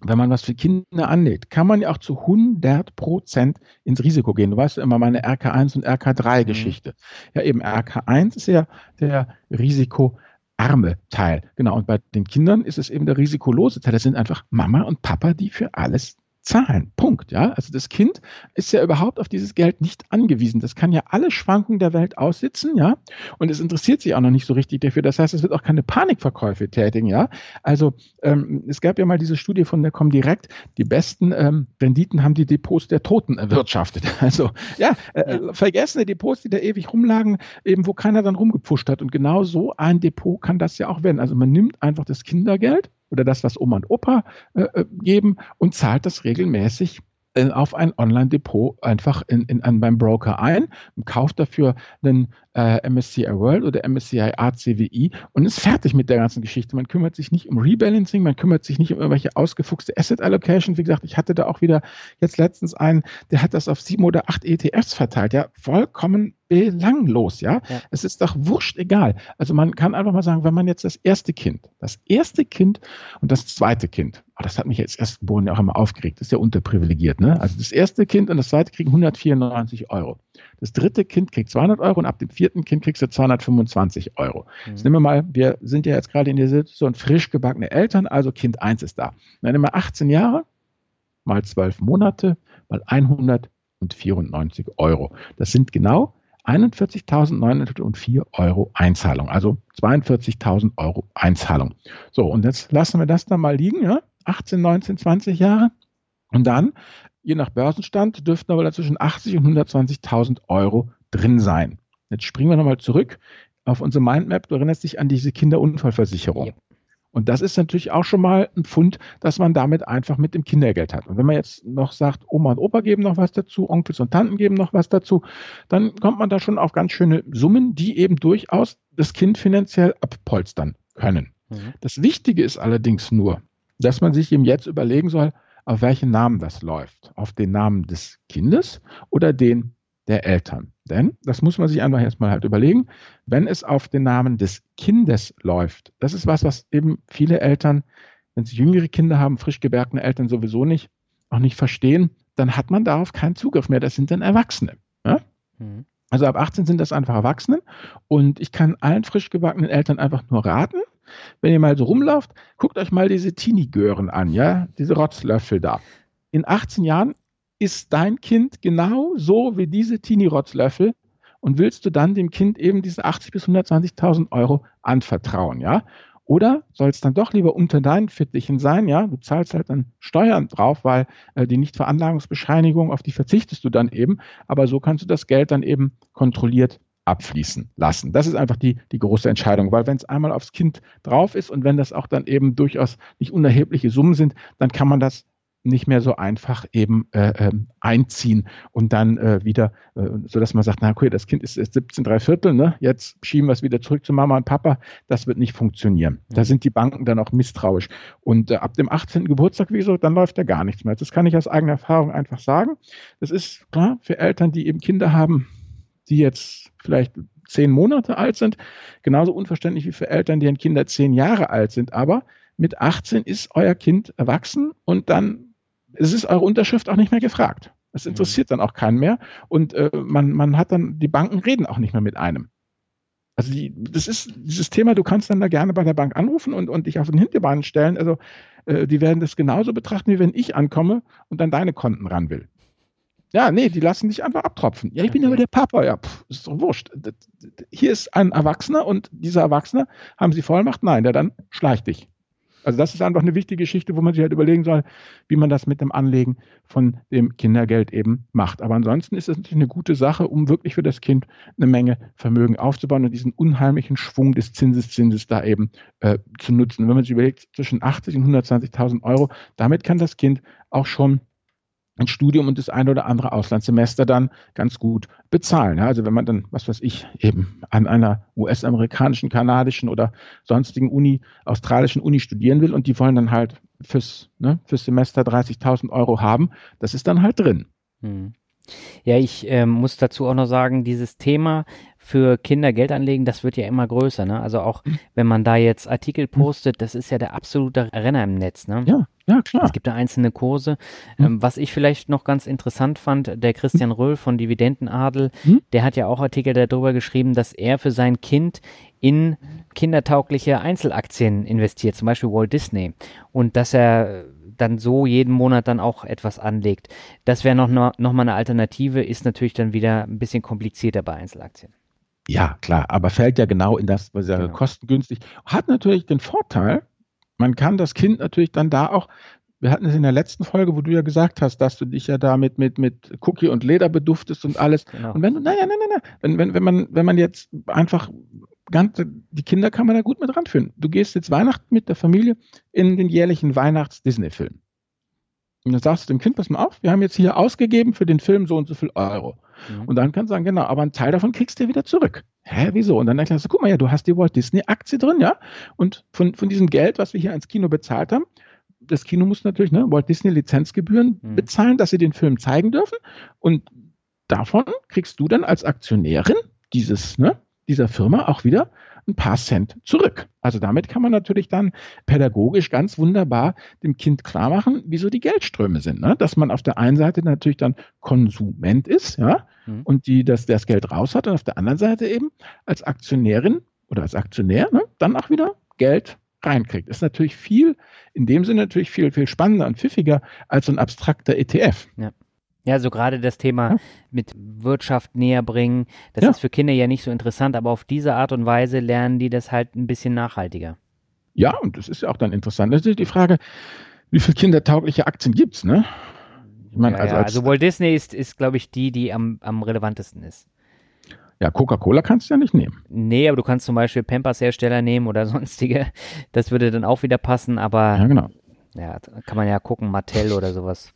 wenn man was für Kinder anlegt, kann man ja auch zu 100 Prozent ins Risiko gehen. Du weißt ja immer meine RK1 und RK3 Geschichte. Mhm. Ja, eben RK1 ist ja der Risiko arme Teil. Genau. Und bei den Kindern ist es eben der risikolose Teil. Das sind einfach Mama und Papa, die für alles zahlen. Punkt. Ja, also das Kind ist ja überhaupt auf dieses Geld nicht angewiesen. Das kann ja alle Schwankungen der Welt aussitzen, ja. Und es interessiert sich auch noch nicht so richtig dafür. Das heißt, es wird auch keine Panikverkäufe tätigen, ja. Also ähm, es gab ja mal diese Studie von der Comdirect. Die besten ähm, Renditen haben die Depots der Toten erwirtschaftet. *laughs* Also ja, äh, ja, vergessene Depots, die da ewig rumlagen, eben wo keiner dann rumgepusht hat. Und genau so ein Depot kann das ja auch werden. Also man nimmt einfach das Kindergeld oder das, was Oma und Opa äh, äh, geben und zahlt das regelmäßig äh, auf ein Online-Depot einfach in, in, in, beim Broker ein, kauft dafür einen äh, MSCI World oder MSCI ACWI und ist fertig mit der ganzen Geschichte. Man kümmert sich nicht um Rebalancing, man kümmert sich nicht um irgendwelche ausgefuchste Asset Allocation. Wie gesagt, ich hatte da auch wieder jetzt letztens einen, der hat das auf sieben oder acht ETFs verteilt. Ja, vollkommen belanglos, ja? ja. Es ist doch wurscht egal. Also man kann einfach mal sagen, wenn man jetzt das erste Kind, das erste Kind und das zweite Kind, oh, das hat mich jetzt erst geboren ja auch immer aufgeregt, das ist ja unterprivilegiert, ne? Also das erste Kind und das zweite kriegen 194 Euro. Das dritte Kind kriegt 200 Euro und ab dem vierten Kind kriegst du 225 Euro. Mhm. Jetzt nehmen wir mal, wir sind ja jetzt gerade in der Situation frisch gebackene Eltern, also Kind 1 ist da. Dann nehmen wir 18 Jahre mal 12 Monate mal 194 Euro. Das sind genau 41.904 Euro Einzahlung, also 42.000 Euro Einzahlung. So, und jetzt lassen wir das dann mal liegen, ja? 18, 19, 20 Jahre. Und dann je nach Börsenstand dürften aber zwischen 80 und 120.000 Euro drin sein. Jetzt springen wir nochmal zurück auf unsere Mindmap, du erinnerst dich an diese Kinderunfallversicherung. Yep. Und das ist natürlich auch schon mal ein Pfund, dass man damit einfach mit dem Kindergeld hat. Und wenn man jetzt noch sagt, Oma und Opa geben noch was dazu, Onkels und Tanten geben noch was dazu, dann kommt man da schon auf ganz schöne Summen, die eben durchaus das Kind finanziell abpolstern können. Mhm. Das Wichtige ist allerdings nur, dass man sich eben jetzt überlegen soll, auf welchen Namen das läuft. Auf den Namen des Kindes oder den der Eltern. Denn, das muss man sich einfach erstmal halt überlegen, wenn es auf den Namen des Kindes läuft, das ist was, was eben viele Eltern, wenn sie jüngere Kinder haben, frisch gebärgene Eltern sowieso nicht, auch nicht verstehen, dann hat man darauf keinen Zugriff mehr. Das sind dann Erwachsene. Ja? Mhm. Also ab 18 sind das einfach Erwachsene. Und ich kann allen frisch gebackenen Eltern einfach nur raten, wenn ihr mal so rumlauft, guckt euch mal diese Teenie-Gören an, ja, diese Rotzlöffel da. In 18 Jahren ist dein Kind genau so wie diese Teenie-Rotzlöffel und willst du dann dem Kind eben diese 80 bis 120.000 Euro anvertrauen, ja? Oder soll es dann doch lieber unter deinen Fittichen sein, ja? Du zahlst halt dann Steuern drauf, weil äh, die Nichtveranlagungsbescheinigung, auf die verzichtest du dann eben, aber so kannst du das Geld dann eben kontrolliert abfließen lassen. Das ist einfach die, die große Entscheidung, weil wenn es einmal aufs Kind drauf ist und wenn das auch dann eben durchaus nicht unerhebliche Summen sind, dann kann man das nicht mehr so einfach eben äh, ähm, einziehen und dann äh, wieder, äh, so dass man sagt, na okay, das Kind ist, ist 17 drei Viertel, ne? jetzt schieben wir es wieder zurück zu Mama und Papa, das wird nicht funktionieren. Da sind die Banken dann auch misstrauisch. Und äh, ab dem 18. Geburtstag, wie gesagt, dann läuft da gar nichts mehr. Das kann ich aus eigener Erfahrung einfach sagen. Das ist klar für Eltern, die eben Kinder haben, die jetzt vielleicht zehn Monate alt sind, genauso unverständlich wie für Eltern, deren Kinder zehn Jahre alt sind. Aber mit 18 ist euer Kind erwachsen und dann es ist eure Unterschrift auch nicht mehr gefragt. Es mhm. interessiert dann auch keinen mehr und äh, man, man hat dann, die Banken reden auch nicht mehr mit einem. Also die, das ist dieses Thema, du kannst dann da gerne bei der Bank anrufen und, und dich auf den Hinterbeinen stellen. Also äh, die werden das genauso betrachten, wie wenn ich ankomme und dann deine Konten ran will. Ja, nee, die lassen dich einfach abtropfen. Ja, ich bin aber der Papa. Ja, pff, ist doch wurscht. Hier ist ein Erwachsener und dieser Erwachsene, haben sie Vollmacht? Nein, der dann schleicht dich. Also das ist einfach eine wichtige Geschichte, wo man sich halt überlegen soll, wie man das mit dem Anlegen von dem Kindergeld eben macht. Aber ansonsten ist es natürlich eine gute Sache, um wirklich für das Kind eine Menge Vermögen aufzubauen und diesen unheimlichen Schwung des Zinseszinses da eben äh, zu nutzen. Wenn man sich überlegt, zwischen 80 und 120.000 Euro, damit kann das Kind auch schon ein Studium und das eine oder andere Auslandssemester dann ganz gut bezahlen. also wenn man dann, was weiß ich, eben an einer US-amerikanischen, kanadischen oder sonstigen Uni, australischen Uni studieren will und die wollen dann halt fürs, ne, fürs Semester 30.000 Euro haben, das ist dann halt drin. Hm. Ja, ich äh, muss dazu auch noch sagen, dieses Thema für Kinder Geld anlegen, das wird ja immer größer. Ne? Also auch mhm. wenn man da jetzt Artikel mhm. postet, das ist ja der absolute Renner im Netz. Ne? Ja, ja, klar. Es gibt da einzelne Kurse. Mhm. Ähm, was ich vielleicht noch ganz interessant fand, der Christian Röhl von Dividendenadel, mhm. der hat ja auch Artikel darüber geschrieben, dass er für sein Kind in kindertaugliche Einzelaktien investiert, zum Beispiel Walt Disney. Und dass er dann so jeden Monat dann auch etwas anlegt. Das wäre noch, noch mal eine Alternative, ist natürlich dann wieder ein bisschen komplizierter bei Einzelaktien. Ja, klar, aber fällt ja genau in das, was ja genau. kostengünstig. Hat natürlich den Vorteil, man kann das Kind natürlich dann da auch, wir hatten es in der letzten Folge, wo du ja gesagt hast, dass du dich ja da mit, mit, mit Cookie und Leder beduftest und alles. Genau. Und wenn du, nein, nein, nein, nein, wenn, wenn, wenn man, wenn man jetzt einfach ganz, die Kinder kann man da gut mit ranführen. Du gehst jetzt Weihnachten mit der Familie in den jährlichen Weihnachts-Disney-Film. Und dann sagst du dem Kind, pass mal auf, wir haben jetzt hier ausgegeben für den Film so und so viel Euro. Mhm. Und dann kannst du sagen, genau, aber einen Teil davon kriegst du wieder zurück. Hä, wieso? Und dann erklärst du, guck mal, ja, du hast die Walt Disney-Aktie drin, ja? Und von, von diesem Geld, was wir hier ans Kino bezahlt haben, das Kino muss natürlich ne, Walt Disney Lizenzgebühren mhm. bezahlen, dass sie den Film zeigen dürfen. Und davon kriegst du dann als Aktionärin dieses, ne, dieser Firma auch wieder ein paar Cent zurück. Also damit kann man natürlich dann pädagogisch ganz wunderbar dem Kind klar machen, wieso die Geldströme sind. Ne? Dass man auf der einen Seite natürlich dann Konsument ist, ja, mhm. und die das, das Geld raus hat und auf der anderen Seite eben als Aktionärin oder als Aktionär ne, dann auch wieder Geld reinkriegt. Ist natürlich viel, in dem Sinne natürlich viel, viel spannender und pfiffiger als so ein abstrakter ETF. Ja. Ja, so gerade das Thema ja. mit Wirtschaft näher bringen, das ja. ist für Kinder ja nicht so interessant, aber auf diese Art und Weise lernen die das halt ein bisschen nachhaltiger. Ja, und das ist ja auch dann interessant. Das ist die Frage, wie viele kindertaugliche Aktien gibt es, ne? Ich meine, ja, also, als, also Walt Disney ist, ist glaube ich, die, die am, am relevantesten ist. Ja, Coca-Cola kannst du ja nicht nehmen. Nee, aber du kannst zum Beispiel Pampers-Hersteller nehmen oder *laughs* sonstige. Das würde dann auch wieder passen, aber Ja, genau. ja, kann man ja gucken, Mattel oder sowas.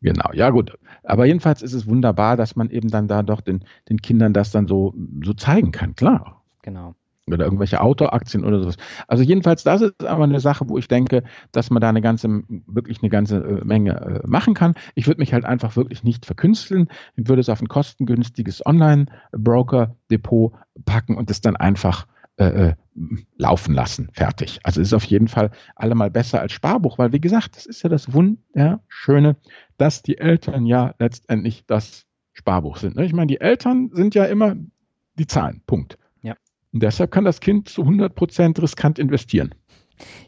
Genau, ja gut. Aber jedenfalls ist es wunderbar, dass man eben dann da doch den, den Kindern das dann so, so zeigen kann, klar. Genau. Oder irgendwelche Autoaktien oder sowas. Also jedenfalls, das ist aber eine Sache, wo ich denke, dass man da eine ganze, wirklich eine ganze äh, Menge äh, machen kann. Ich würde mich halt einfach wirklich nicht verkünsteln. Ich würde es auf ein kostengünstiges Online-Broker-Depot packen und es dann einfach äh, äh, laufen lassen. Fertig. Also es ist auf jeden Fall allemal besser als Sparbuch, weil wie gesagt, das ist ja das Wunderschöne, dass die Eltern ja letztendlich das Sparbuch sind. ne? Ich meine, die Eltern sind ja immer die Zahlen. Punkt. Ja. Und deshalb kann das Kind zu 100 Prozent riskant investieren.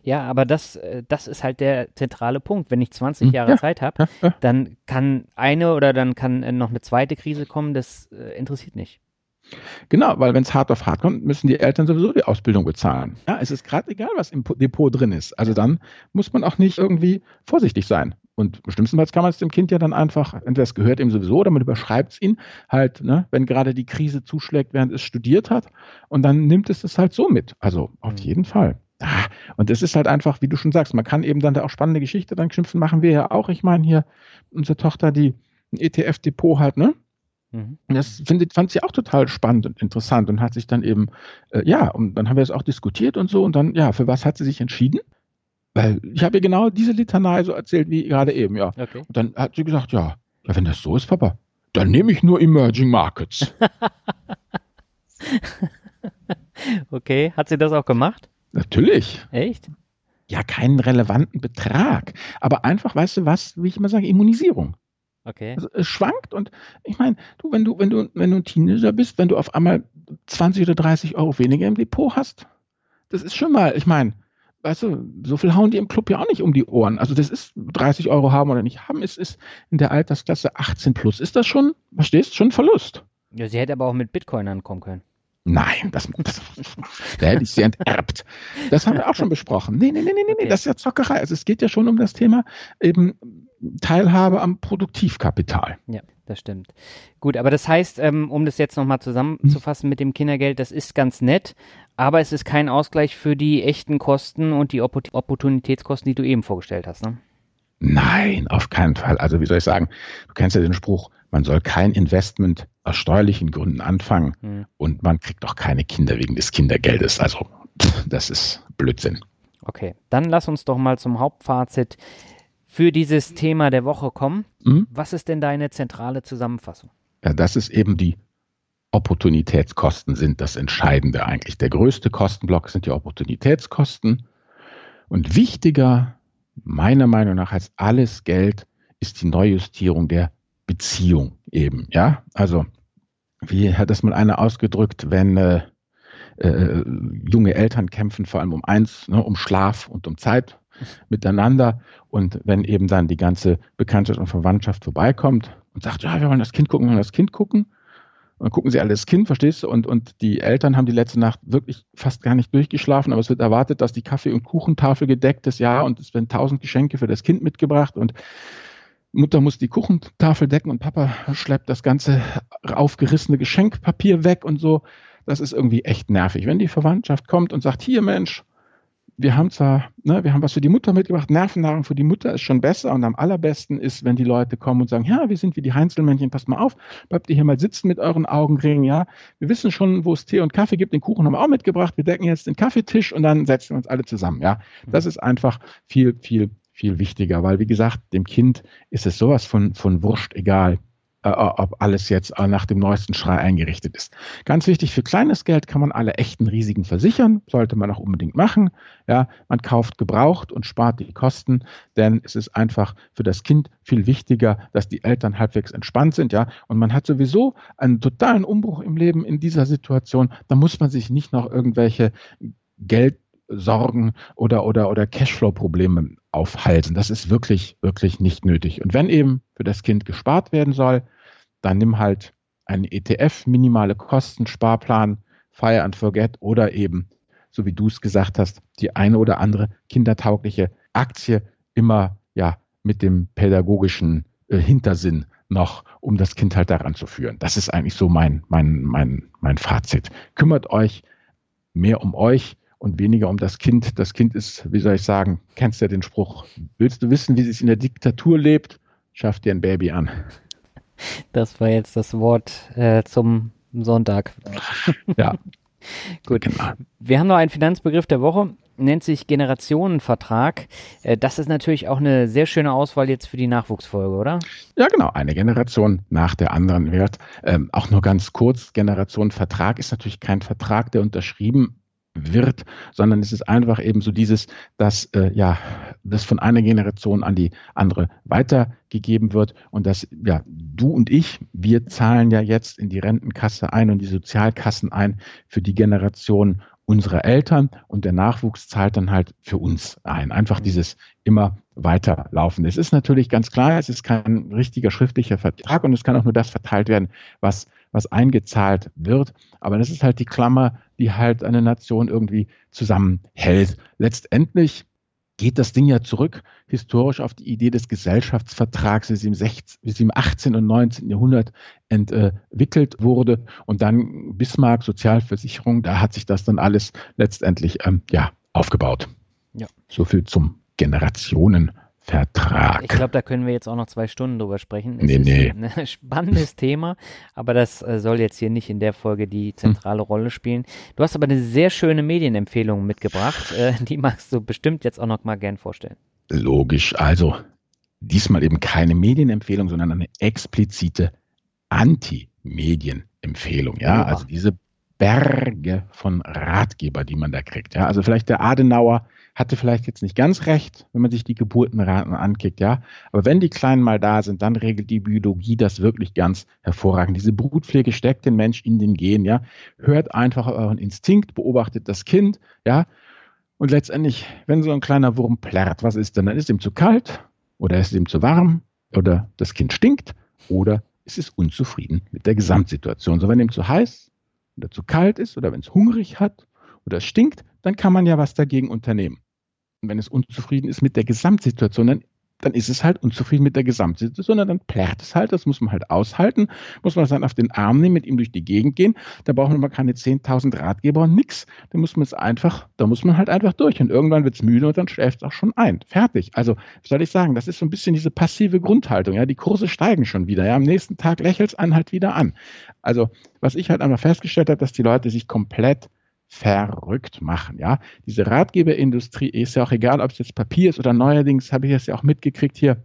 Ja, aber das, äh, das ist halt der zentrale Punkt. Wenn ich 20 Hm, Jahre ja. Zeit habe, dann kann eine oder dann kann äh, noch eine zweite Krise kommen, das interessiert nicht. Genau, weil wenn es hart auf hart kommt, müssen die Eltern sowieso die Ausbildung bezahlen. Ja, es ist gerade egal, was im Po- Depot drin ist. Also dann muss man auch nicht irgendwie vorsichtig sein. Und schlimmstenfalls kann man es dem Kind ja dann einfach, entweder es gehört ihm sowieso oder man überschreibt es ihm halt, ne, wenn gerade die Krise zuschlägt, während es studiert hat. Und dann nimmt es das halt so mit. Also auf Mhm. jeden Fall. Ah, Und es ist halt einfach, wie du schon sagst, man kann eben dann da auch spannende Geschichte dann knüpfen, machen wir ja auch. Ich meine hier, unsere Tochter, die ein ETF-Depot hat, ne? Mhm. Das findet, fand sie auch total spannend und interessant und hat sich dann eben, äh, ja, und dann haben wir es auch diskutiert und so und dann, ja, für was hat sie sich entschieden? Weil ich habe ihr genau diese Litanei so erzählt wie gerade eben, ja. Okay. Und dann hat sie gesagt, ja, ja, wenn das so ist, Papa, dann nehme ich nur Emerging Markets. *laughs* Okay, hat sie das auch gemacht? Natürlich. Echt? Ja, keinen relevanten Betrag. Aber einfach, weißt du was, wie ich immer sage, Immunisierung. Okay. Also es schwankt und ich meine, du, wenn du, wenn du, wenn du ein Teenager bist, wenn du auf einmal 20 oder 30 Euro weniger im Depot hast, das ist schon mal, ich meine, weißt du, so viel hauen die im Club ja auch nicht um die Ohren. Also das ist 30 Euro haben oder nicht haben, es ist in der Altersklasse 18 plus. Ist das schon, verstehst, schon ein Verlust? Ja, sie hätte aber auch mit Bitcoin ankommen können. Nein, das, das da hätte ich sie enterbt. Das haben wir auch schon besprochen. Nee, nee, nee, nee, nee, Okay. das ist ja Zockerei. Also es geht ja schon um das Thema eben Teilhabe am Produktivkapital. Ja, das stimmt. Gut, aber das heißt, ähm, um das jetzt nochmal zusammenzufassen mit dem Kindergeld, das ist ganz nett, aber es ist kein Ausgleich für die echten Kosten und die Oppor- Opportunitätskosten, die du eben vorgestellt hast. Ne? Nein, auf keinen Fall. Also wie soll ich sagen, du kennst ja den Spruch, man soll kein Investment aus steuerlichen Gründen anfangen Hm. und man kriegt auch keine Kinder wegen des Kindergeldes. Also das ist Blödsinn. Okay, dann lass uns doch mal zum Hauptfazit für dieses Thema der Woche kommen. Hm? Was ist denn deine zentrale Zusammenfassung? Ja, das ist eben die Opportunitätskosten sind das Entscheidende eigentlich. Der größte Kostenblock sind die Opportunitätskosten. Und wichtiger, meiner Meinung nach, als alles Geld ist die Neujustierung der Beziehung eben. Ja, also wie hat das mal einer ausgedrückt, wenn äh, äh, junge Eltern kämpfen vor allem um eins, ne, um Schlaf und um Zeit miteinander. Und wenn eben dann die ganze Bekanntschaft und Verwandtschaft vorbeikommt und sagt, ja, wir wollen das Kind gucken, wir wollen das Kind gucken, und dann gucken sie alle das Kind, verstehst du? Und, und die Eltern haben die letzte Nacht wirklich fast gar nicht durchgeschlafen, aber es wird erwartet, dass die Kaffee- und Kuchentafel gedeckt ist, ja, und es werden tausend Geschenke für das Kind mitgebracht und Mutter muss die Kuchentafel decken und Papa schleppt das ganze aufgerissene Geschenkpapier weg und so. Das ist irgendwie echt nervig. Wenn die Verwandtschaft kommt und sagt, hier Mensch, wir haben zwar, ne, wir haben was für die Mutter mitgebracht, Nervennahrung für die Mutter ist schon besser und am allerbesten ist, wenn die Leute kommen und sagen, ja, wir sind wie die Heinzelmännchen, passt mal auf, bleibt ihr hier mal sitzen mit euren Augenringen, ja. Wir wissen schon, wo es Tee und Kaffee gibt, den Kuchen haben wir auch mitgebracht, wir decken jetzt den Kaffeetisch und dann setzen wir uns alle zusammen, ja. Das ist einfach viel, viel, viel wichtiger, weil wie gesagt, dem Kind ist es sowas von, von wurscht egal, äh, ob alles jetzt äh, nach dem neuesten Schrei eingerichtet ist. Ganz wichtig, für kleines Geld kann man alle echten Risiken versichern, sollte man auch unbedingt machen. Ja, man kauft gebraucht und spart die Kosten, denn es ist einfach für das Kind viel wichtiger, dass die Eltern halbwegs entspannt sind, ja, und man hat sowieso einen totalen Umbruch im Leben in dieser Situation, da muss man sich nicht noch irgendwelche Geldsorgen oder, oder, oder Cashflow-Probleme aufhalten. Das ist wirklich, wirklich nicht nötig. Und wenn eben für das Kind gespart werden soll, dann nimm halt einen ETF, minimale Kosten, Sparplan, Fire and Forget oder eben, so wie du es gesagt hast, die eine oder andere kindertaugliche Aktie immer ja mit dem pädagogischen äh, Hintersinn noch, um das Kind halt daran zu führen. Das ist eigentlich so mein, mein, mein, mein Fazit. Kümmert euch mehr um euch und weniger um das Kind. Das Kind ist, wie soll ich sagen, kennst du ja den Spruch, willst du wissen, wie es in der Diktatur lebt? Schaff dir ein Baby an. Das war jetzt das Wort äh, zum Sonntag. Ja. *laughs* Gut. Genau. Wir haben noch einen Finanzbegriff der Woche, nennt sich Generationenvertrag. Äh, das ist natürlich auch eine sehr schöne Auswahl jetzt für die Nachwuchsfolge, oder? Ja, genau. Eine Generation nach der anderen wird. Ähm, auch nur ganz kurz, Generationenvertrag ist natürlich kein Vertrag, der unterschrieben wird, sondern es ist einfach eben so dieses, dass äh, ja das von einer Generation an die andere weitergegeben wird und dass ja du und ich, wir zahlen ja jetzt in die Rentenkasse ein und die Sozialkassen ein für die Generation unserer Eltern und der Nachwuchs zahlt dann halt für uns ein. Einfach dieses immer weiterlaufen. Es ist natürlich ganz klar, es ist kein richtiger schriftlicher Vertrag und es kann auch nur das verteilt werden, was was eingezahlt wird. Aber das ist halt die Klammer, die halt eine Nation irgendwie zusammenhält. Letztendlich geht das Ding ja zurück historisch auf die Idee des Gesellschaftsvertrags, wie sie im, 16, wie sie im 18. und 19. Jahrhundert entwickelt wurde. Und dann Bismarck, Sozialversicherung, da hat sich das dann alles letztendlich ähm, ja, aufgebaut. Ja. So viel zum Generationen. Vertrag. Ich glaube, da können wir jetzt auch noch zwei Stunden drüber sprechen. Es nee, nee. ein spannendes *laughs* Thema, aber das äh, soll jetzt hier nicht in der Folge die zentrale hm. Rolle spielen. Du hast aber eine sehr schöne Medienempfehlung mitgebracht. Äh, die magst du bestimmt jetzt auch noch mal gern vorstellen. Logisch. Also diesmal eben keine Medienempfehlung, sondern eine explizite Anti-Medienempfehlung. Ja, also diese Berge von Ratgeber, die man da kriegt. Ja, also vielleicht der Adenauer hatte vielleicht jetzt nicht ganz recht, wenn man sich die Geburtenraten ankickt, ja. Aber wenn die Kleinen mal da sind, dann regelt die Biologie das wirklich ganz hervorragend. Diese Brutpflege steckt den Mensch in den Gen, ja. Hört einfach euren Instinkt, beobachtet das Kind, ja. Und letztendlich, wenn so ein kleiner Wurm plärrt, was ist denn? Dann ist ihm zu kalt oder ist ihm zu warm oder das Kind stinkt oder ist es unzufrieden mit der Gesamtsituation. So, wenn ihm zu heiß oder zu kalt ist oder wenn es hungrig hat oder es stinkt, dann kann man ja was dagegen unternehmen. Wenn es unzufrieden ist mit der Gesamtsituation, dann, dann ist es halt unzufrieden mit der Gesamtsituation, dann plärrt es halt, das muss man halt aushalten, muss man dann auf den Arm nehmen, mit ihm durch die Gegend gehen, da braucht man mal keine 10.000 Ratgeber und nix, da muss man es einfach, da muss man halt einfach durch und irgendwann wird es müde und dann schläft es auch schon ein. Fertig. Also, was soll ich sagen, das ist so ein bisschen diese passive Grundhaltung, ja, die Kurse steigen schon wieder, ja, am nächsten Tag lächelt es einen halt wieder an. Also, was ich halt einmal festgestellt habe, dass die Leute sich komplett verrückt machen. Ja, diese Ratgeberindustrie ist ja auch egal, ob es jetzt Papier ist oder neuerdings habe ich es ja auch mitgekriegt hier.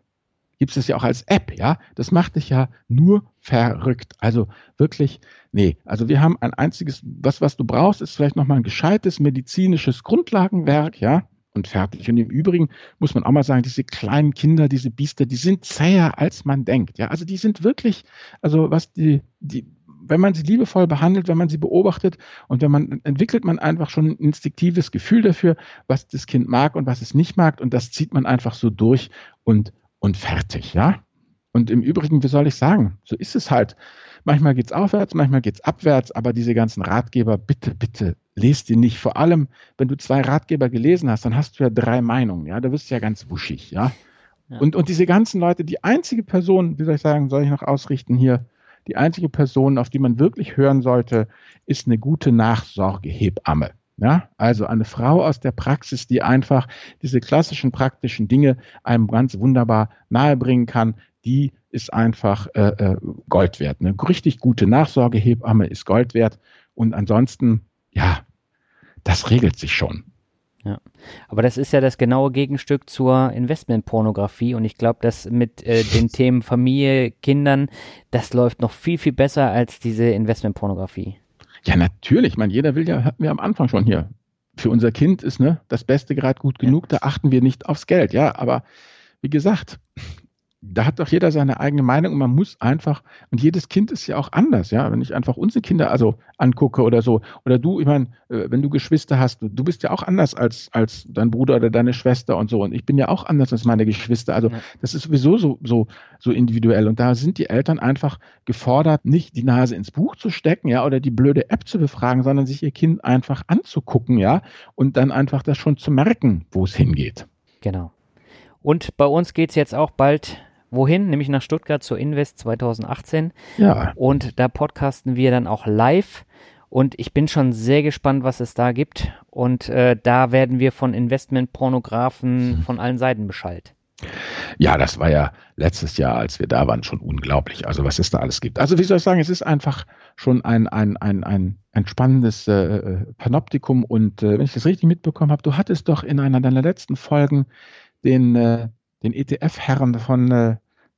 Gibt es ja auch als App, ja? Das macht dich ja nur verrückt. Also wirklich, nee. Also wir haben ein einziges, was, was du brauchst, ist vielleicht nochmal ein gescheites medizinisches Grundlagenwerk, ja? und fertig. Und im Übrigen muss man auch mal sagen, diese kleinen Kinder, diese Biester, die sind zäher, als man denkt. Ja, also die sind wirklich, also was die, die, wenn man sie liebevoll behandelt, wenn man sie beobachtet und wenn man entwickelt man einfach schon ein instinktives Gefühl dafür, was das Kind mag und was es nicht mag und das zieht man einfach so durch und und fertig, ja? Und im Übrigen, wie soll ich sagen, so ist es halt. Manchmal geht es aufwärts, manchmal geht es abwärts, aber diese ganzen Ratgeber, bitte, bitte, lest die nicht. Vor allem, wenn du zwei Ratgeber gelesen hast, dann hast du ja drei Meinungen, ja, da wirst du ja ganz wuschig, ja. ja. Und, und diese ganzen Leute, die einzige Person, wie soll ich sagen, soll ich noch ausrichten hier, die einzige Person, auf die man wirklich hören sollte, ist eine gute Nachsorgehebamme. Ja, also eine Frau aus der Praxis, die einfach diese klassischen praktischen Dinge einem ganz wunderbar nahebringen kann, die ist einfach äh, äh, Gold wert. Eine richtig gute Nachsorgehebamme ist Gold wert. Und ansonsten, ja, das regelt sich schon. Ja, aber das ist ja das genaue Gegenstück zur Investmentpornografie und ich glaube, dass mit äh, den *laughs* Themen Familie, Kindern, das läuft noch viel, viel besser als diese Investmentpornografie. Ja, natürlich. Ich meine, jeder will ja, hatten wir am Anfang schon hier. Für unser Kind ist ne, das Beste gerade gut genug, ja. da achten wir nicht aufs Geld. Ja, aber wie gesagt, da hat doch jeder seine eigene Meinung und man muss einfach, und jedes Kind ist ja auch anders, ja. Wenn ich einfach unsere Kinder also angucke oder so, oder du, ich meine, äh, wenn du Geschwister hast, du, du bist ja auch anders als, als dein Bruder oder deine Schwester und so. Und ich bin ja auch anders als meine Geschwister. Also ja. das ist sowieso so, so, so individuell. Und da sind die Eltern einfach gefordert, nicht die Nase ins Buch zu stecken, ja, oder die blöde App zu befragen, sondern sich ihr Kind einfach anzugucken, ja, und dann einfach das schon zu merken, wo es hingeht. Genau. Und bei uns geht es jetzt auch bald Wohin? Nämlich nach Stuttgart zur Invest 2018. Ja. Und da podcasten wir dann auch live. Und ich bin schon sehr gespannt, was es da gibt. Und äh, da werden wir von Investmentpornografen *laughs* von allen Seiten beschallt. Ja, das war ja letztes Jahr, als wir da waren, schon unglaublich. Also was es da alles gibt. Also wie soll ich sagen, es ist einfach schon ein, ein, ein, ein, ein spannendes äh, Panoptikum. Und äh, wenn ich das richtig mitbekommen habe, du hattest doch in einer deiner letzten Folgen den, äh, den ETF-Herren von äh,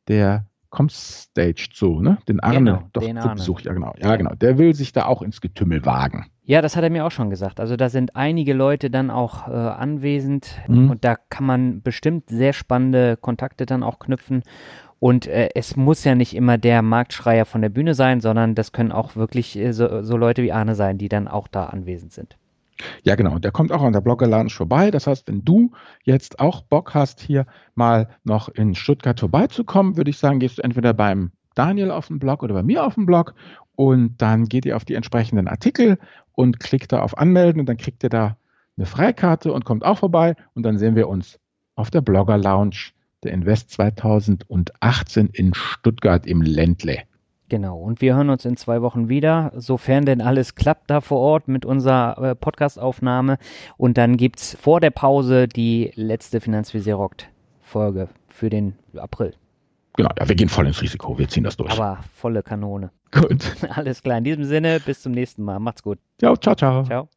der Comstage zu, ne? Den Arne genau, doch den Arne. besucht, ja genau. Ja, genau. Der will sich da auch ins Getümmel wagen. Ja, das hat er mir auch schon gesagt. Also da sind einige Leute dann auch äh, anwesend mhm. und da kann man bestimmt sehr spannende Kontakte dann auch knüpfen. Und äh, es muss ja nicht immer der Marktschreier von der Bühne sein, sondern das können auch wirklich äh, so, so Leute wie Arne sein, die dann auch da anwesend sind. Ja, genau. Der kommt auch an der Blogger Lounge vorbei. Das heißt, wenn du jetzt auch Bock hast, hier mal noch in Stuttgart vorbeizukommen, würde ich sagen, gehst du entweder beim Daniel auf den Blog oder bei mir auf den Blog und dann geht ihr auf die entsprechenden Artikel und klickt da auf Anmelden und dann kriegt ihr da eine Freikarte und kommt auch vorbei und dann sehen wir uns auf der Blogger Lounge der Invest 2018 in Stuttgart im Ländle. Genau, und wir hören uns in zwei Wochen wieder, sofern denn alles klappt da vor Ort mit unserer äh, Podcastaufnahme. Und dann gibt es vor der Pause die letzte Finanzvisier rockt Folge für den April. Genau, ja, wir gehen voll ins Risiko, wir ziehen das durch. Aber volle Kanone. Gut. *laughs* Alles klar, in diesem Sinne, bis zum nächsten Mal. Macht's gut. Ja, ciao, ciao. Ciao.